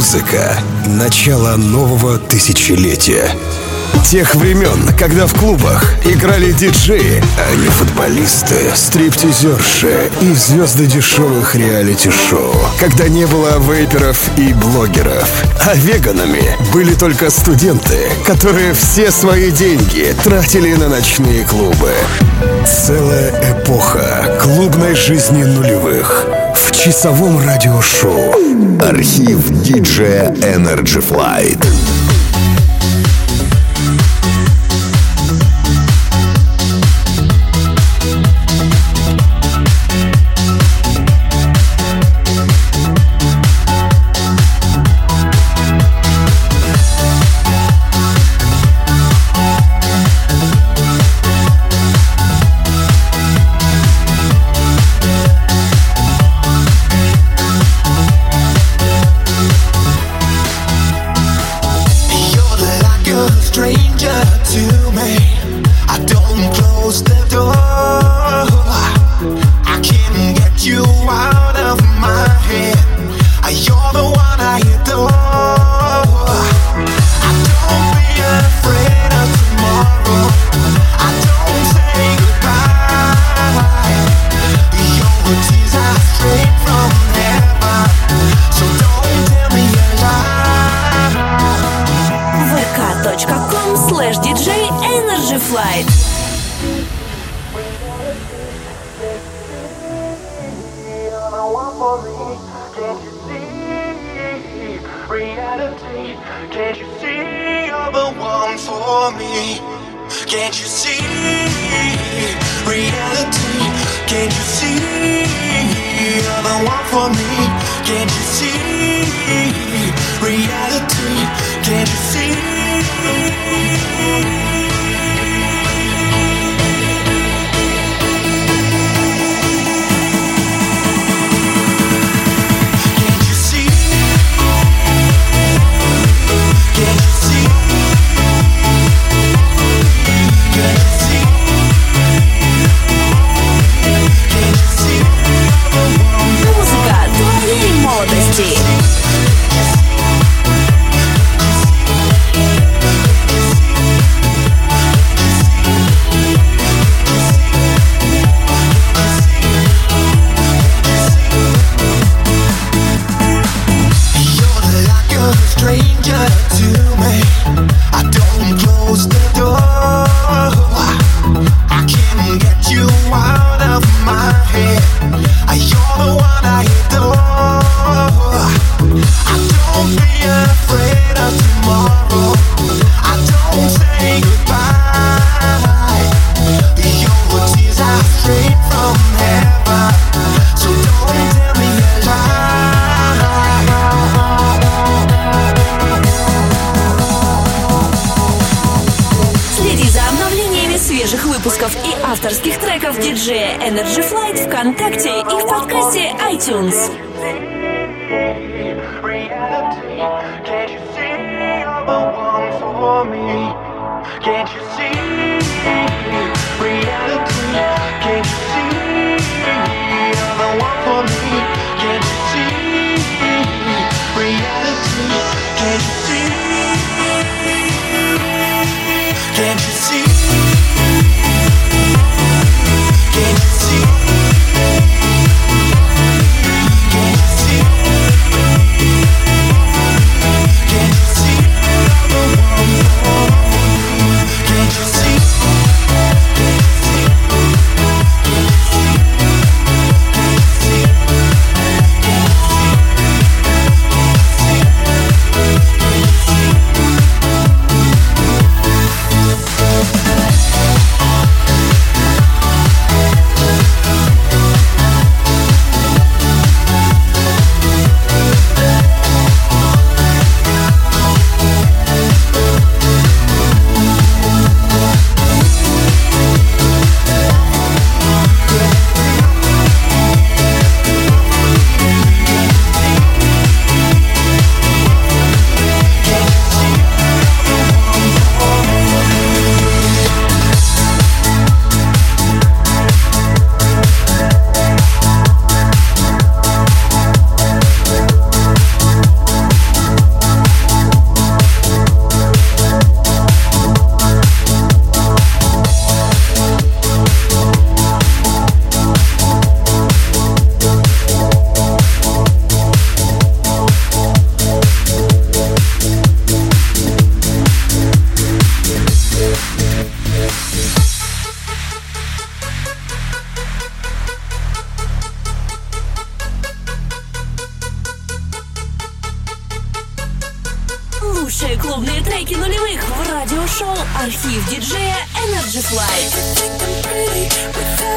Музыка — начало нового тысячелетия. Тех времен, когда в клубах играли диджеи, а не футболисты, стриптизерши и звезды дешевых реалити-шоу. Когда не было вейперов и блогеров. А веганами были только студенты, которые все свои деньги тратили на ночные клубы. Целая эпоха клубной жизни нулевых в часовом радиошоу. Архив диджея Energy Flight. reality? Can you see you're the one for me? Can you see reality? Can you see? Energy Flight». So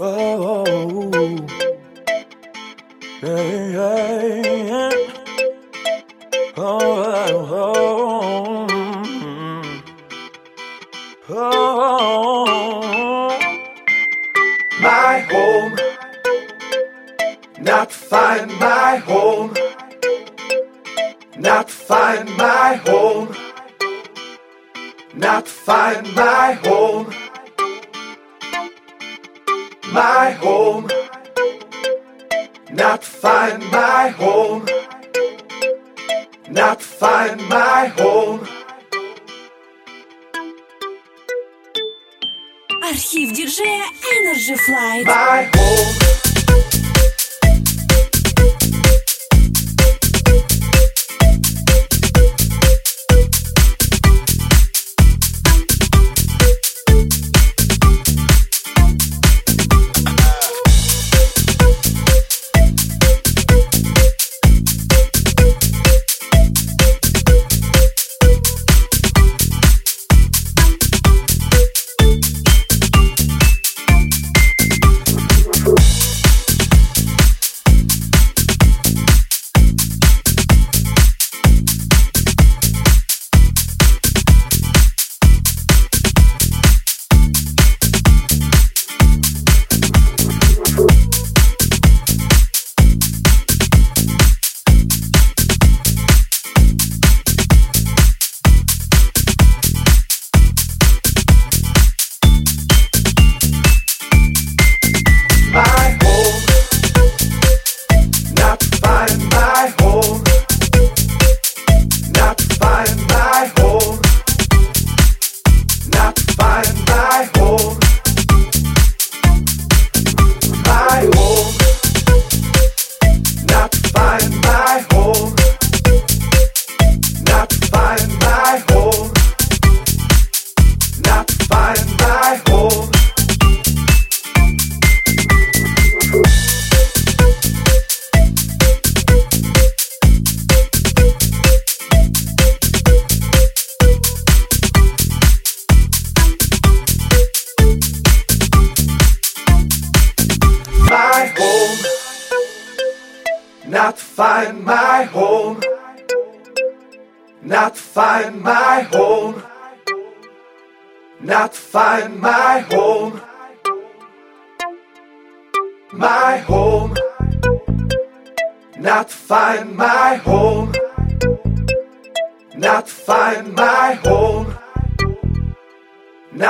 Oh, oh, oh. Yeah. oh, oh, oh. My home, not find my home, not find my home, not find my home my home. Not find my home. Not find my home. Архив диджея Energy Flight. My home.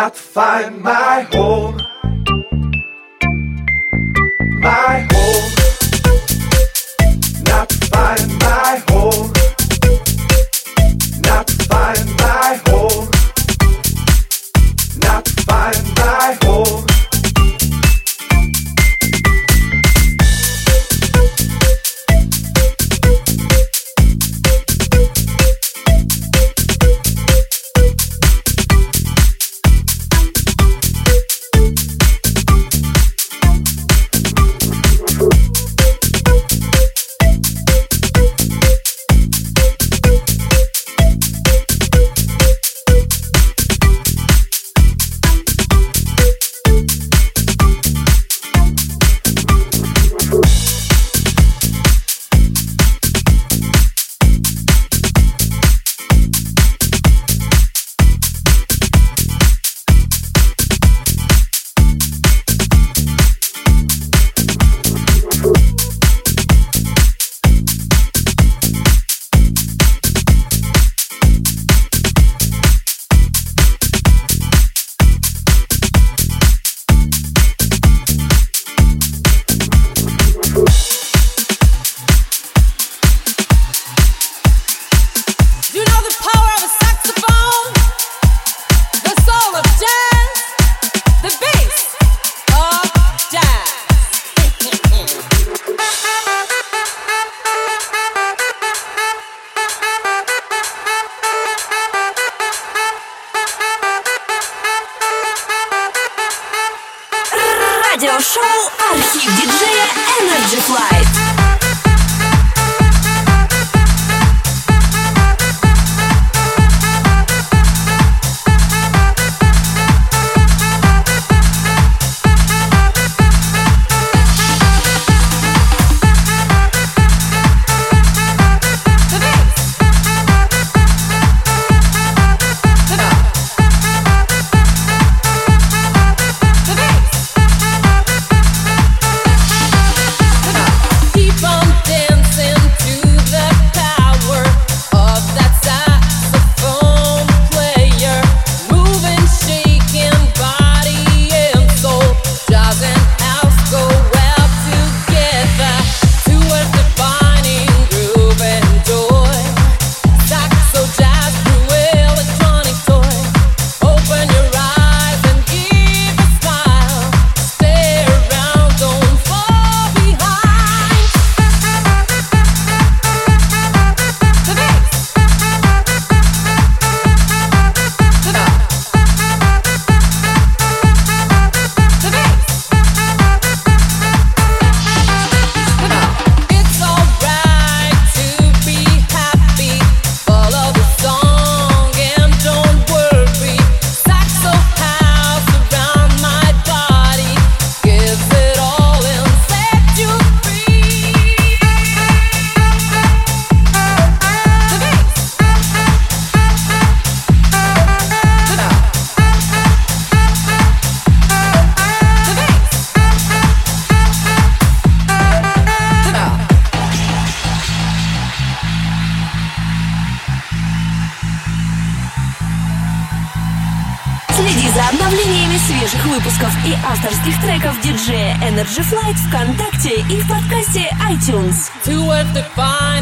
not find my home. My home. Not find my home.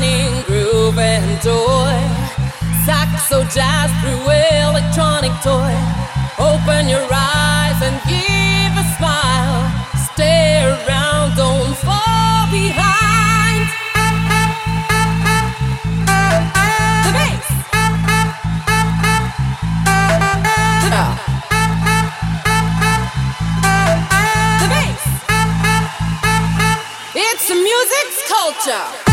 shining groove and toy. Saxo jazz through electronic toy. Open your eyes and give a smile. Stay around, don't fall behind. The bass. Yeah. It's music's culture.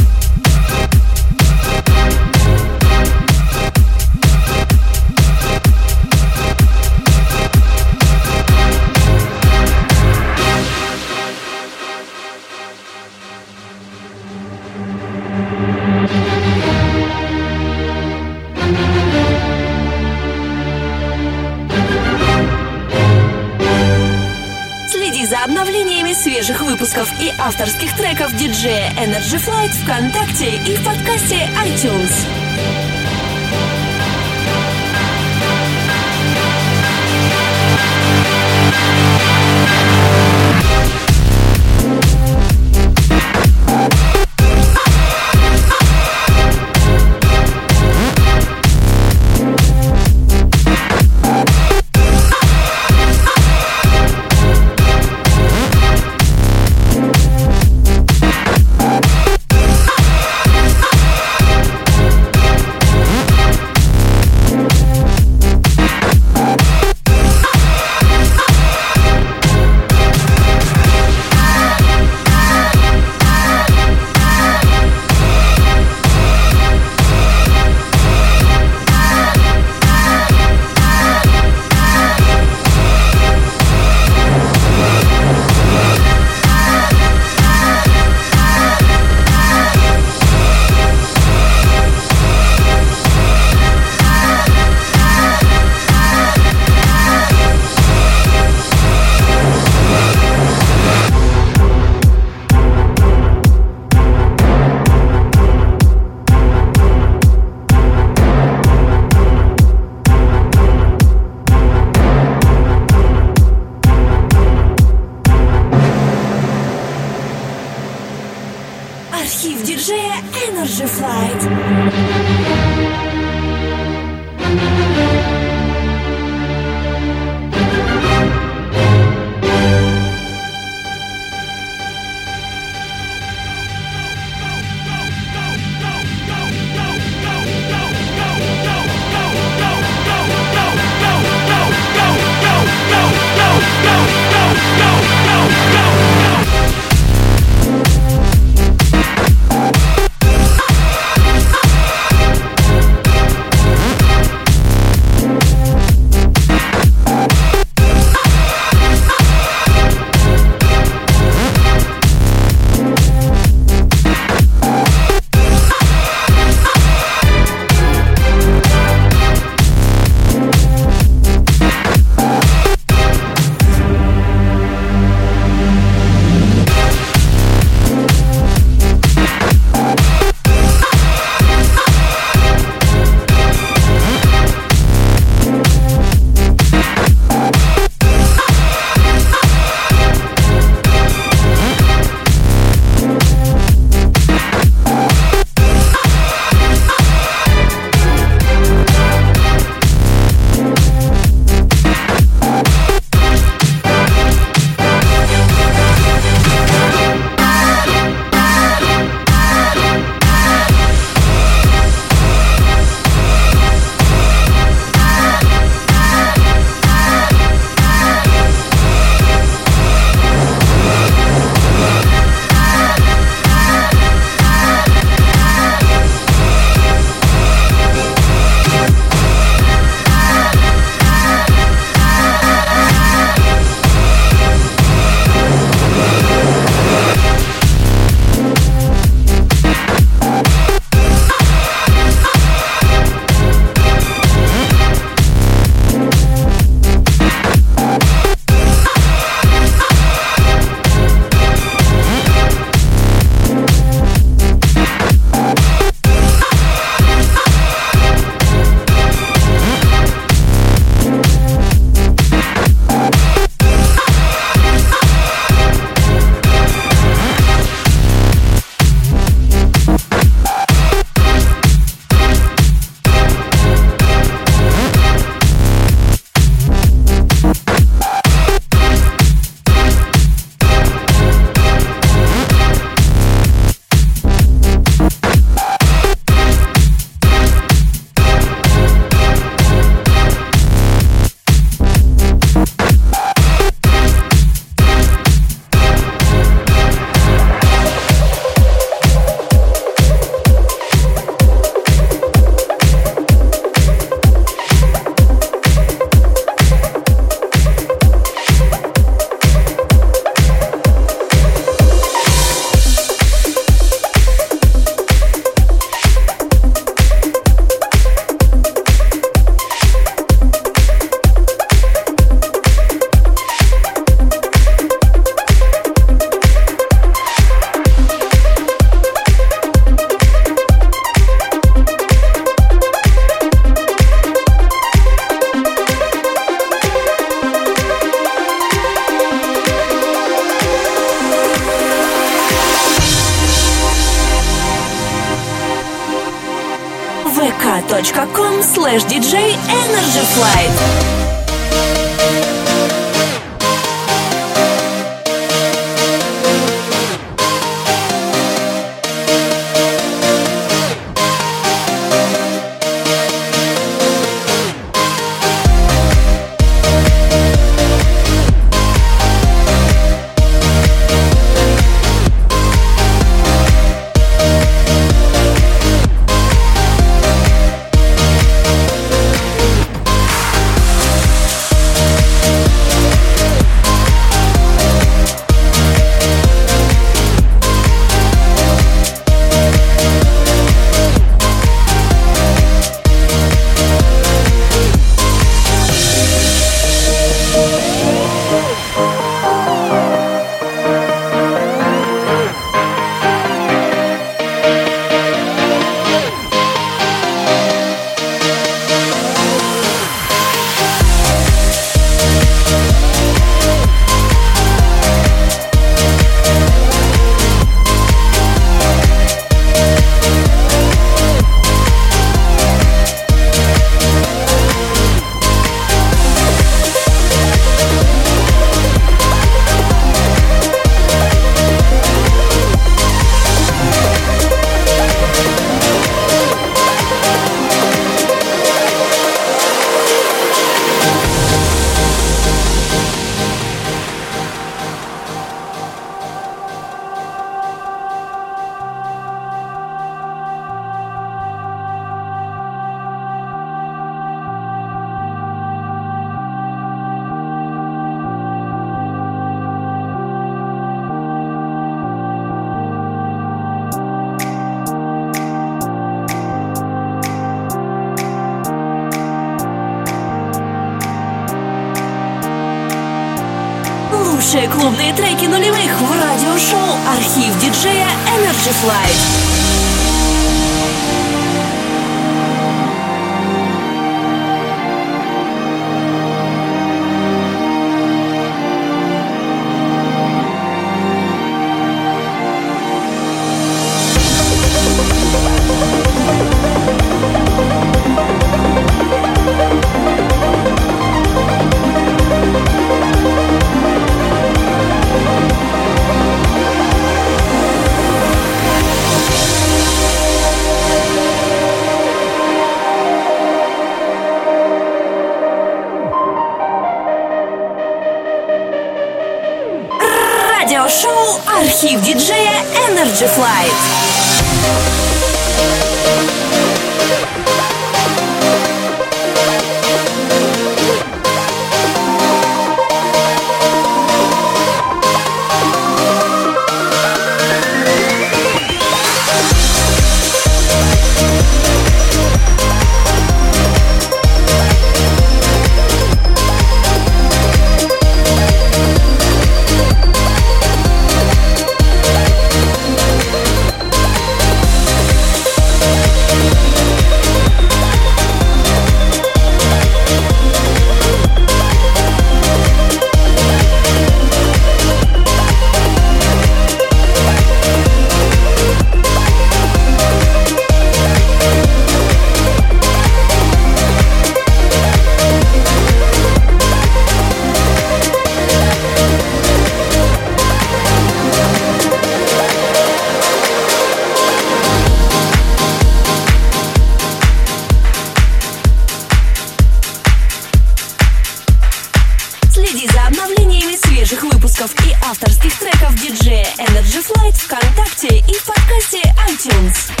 iTunes.